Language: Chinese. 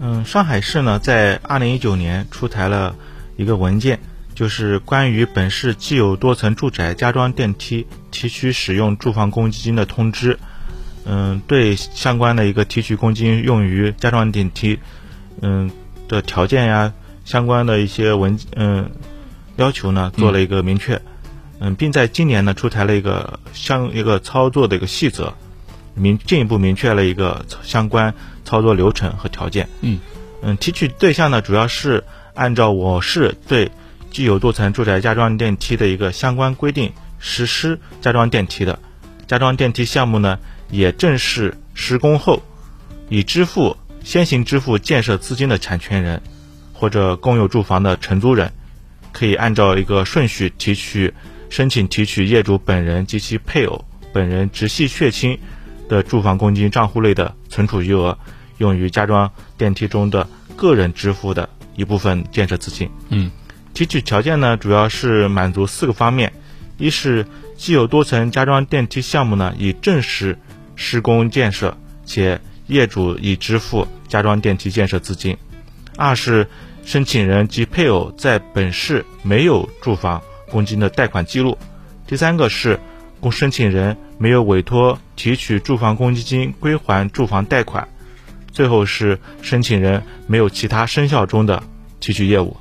嗯，上海市呢，在二零一九年出台了一个文件，就是关于本市既有多层住宅加装电梯提取使用住房公积金的通知。嗯，对相关的一个提取公积金用于加装电梯，嗯的条件呀，相关的一些文嗯要求呢，做了一个明确。嗯，并在今年呢出台了一个相一个操作的一个细则，明进一步明确了一个相关操作流程和条件。嗯嗯，提取对象呢主要是按照我市对既有多层住宅加装电梯的一个相关规定实施加装电梯的，加装电梯项目呢也正式施工后，已支付先行支付建设资金的产权人或者共有住房的承租人，可以按照一个顺序提取。申请提取业主本人及其配偶、本人直系血亲的住房公积金账户内的存储余额，用于加装电梯中的个人支付的一部分建设资金。嗯，提取条件呢，主要是满足四个方面：一是既有多层加装电梯项目呢已正式施工建设，且业主已支付加装电梯建设资金；二是申请人及配偶在本市没有住房。公积金的贷款记录，第三个是供申请人没有委托提取住房公积金归还住房贷款，最后是申请人没有其他生效中的提取业务。